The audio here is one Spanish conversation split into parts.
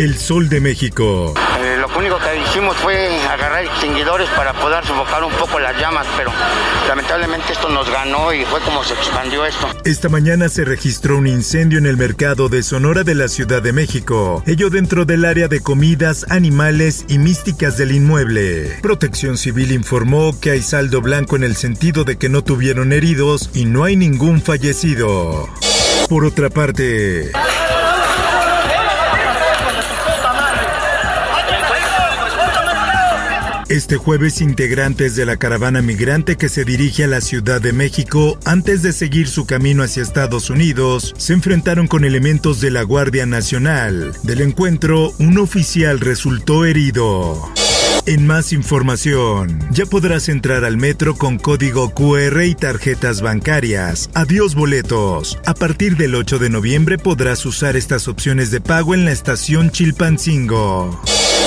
El Sol de México. Eh, lo único que hicimos fue agarrar extinguidores para poder sofocar un poco las llamas, pero lamentablemente esto nos ganó y fue como se expandió esto. Esta mañana se registró un incendio en el mercado de Sonora de la Ciudad de México, ello dentro del área de comidas, animales y místicas del inmueble. Protección Civil informó que hay saldo blanco en el sentido de que no tuvieron heridos y no hay ningún fallecido. Por otra parte, Este jueves, integrantes de la caravana migrante que se dirige a la Ciudad de México antes de seguir su camino hacia Estados Unidos, se enfrentaron con elementos de la Guardia Nacional. Del encuentro, un oficial resultó herido. En más información, ya podrás entrar al metro con código QR y tarjetas bancarias. Adiós boletos. A partir del 8 de noviembre podrás usar estas opciones de pago en la estación Chilpancingo.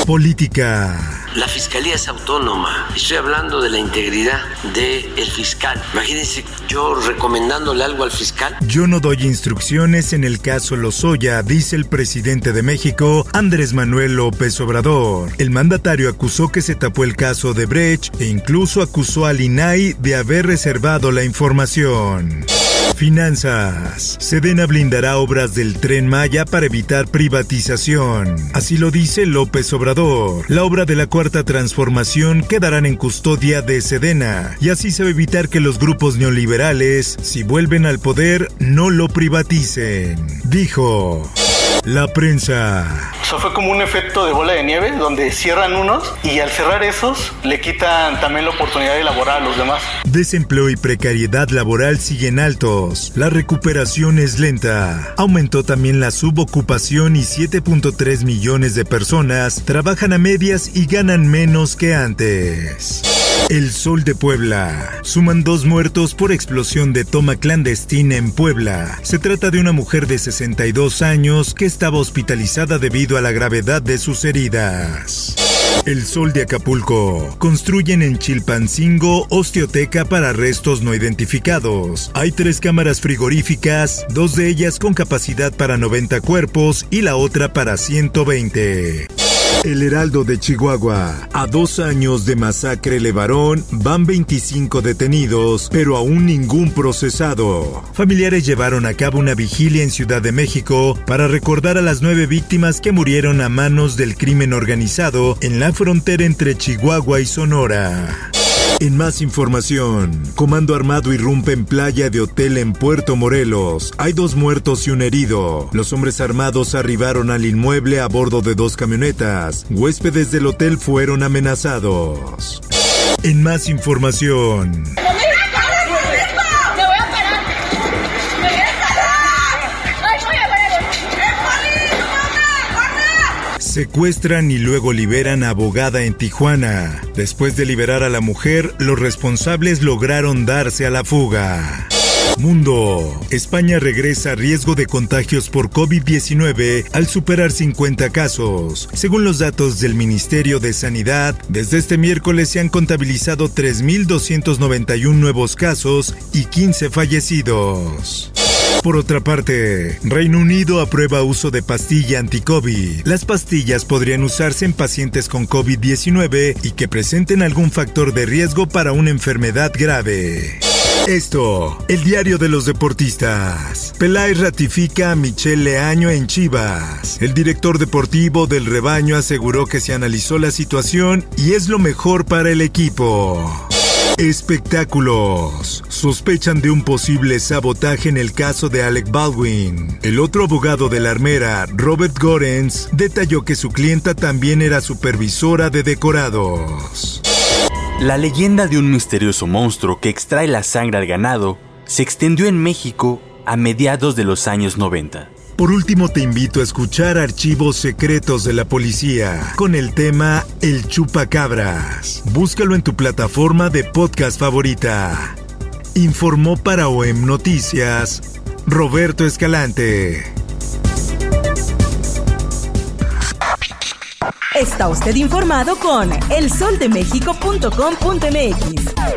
Política. La fiscalía es autónoma. Estoy hablando de la integridad del fiscal. Imagínense yo recomendándole algo al fiscal. Yo no doy instrucciones en el caso Lozoya, dice el presidente de México, Andrés Manuel López Obrador. El mandatario acusó que se tapó el caso de Brecht e incluso acusó al INAI de haber reservado la información. Finanzas. Sedena blindará obras del tren Maya para evitar privatización. Así lo dice López Obrador. La obra de la cuarta transformación quedarán en custodia de Sedena y así se va a evitar que los grupos neoliberales, si vuelven al poder, no lo privaticen. Dijo. La prensa. O sea, fue como un efecto de bola de nieve donde cierran unos y al cerrar esos le quitan también la oportunidad de elaborar a los demás. Desempleo y precariedad laboral siguen altos. La recuperación es lenta. Aumentó también la subocupación y 7.3 millones de personas trabajan a medias y ganan menos que antes. El Sol de Puebla. Suman dos muertos por explosión de toma clandestina en Puebla. Se trata de una mujer de 62 años que estaba hospitalizada debido a la gravedad de sus heridas. El Sol de Acapulco. Construyen en Chilpancingo osteoteca para restos no identificados. Hay tres cámaras frigoríficas, dos de ellas con capacidad para 90 cuerpos y la otra para 120. El Heraldo de Chihuahua. A dos años de masacre Levarón van 25 detenidos, pero aún ningún procesado. Familiares llevaron a cabo una vigilia en Ciudad de México para recordar a las nueve víctimas que murieron a manos del crimen organizado en la frontera entre Chihuahua y Sonora. En más información, Comando Armado irrumpe en playa de hotel en Puerto Morelos. Hay dos muertos y un herido. Los hombres armados arribaron al inmueble a bordo de dos camionetas. Huéspedes del hotel fueron amenazados. En más información. Secuestran y luego liberan a abogada en Tijuana. Después de liberar a la mujer, los responsables lograron darse a la fuga. Mundo. España regresa a riesgo de contagios por COVID-19 al superar 50 casos. Según los datos del Ministerio de Sanidad, desde este miércoles se han contabilizado 3.291 nuevos casos y 15 fallecidos. Por otra parte, Reino Unido aprueba uso de pastilla anti-COVID. Las pastillas podrían usarse en pacientes con COVID-19 y que presenten algún factor de riesgo para una enfermedad grave. Esto, el diario de los deportistas. Peláez ratifica a Michel Leaño en Chivas. El director deportivo del rebaño aseguró que se analizó la situación y es lo mejor para el equipo. Espectáculos. Sospechan de un posible sabotaje en el caso de Alec Baldwin. El otro abogado de la armera, Robert Gorens, detalló que su clienta también era supervisora de decorados. La leyenda de un misterioso monstruo que extrae la sangre al ganado se extendió en México a mediados de los años 90. Por último, te invito a escuchar Archivos Secretos de la Policía con el tema El Chupacabras. Búscalo en tu plataforma de podcast favorita. Informó para OEM Noticias Roberto Escalante. Está usted informado con elsoldemexico.com.mx.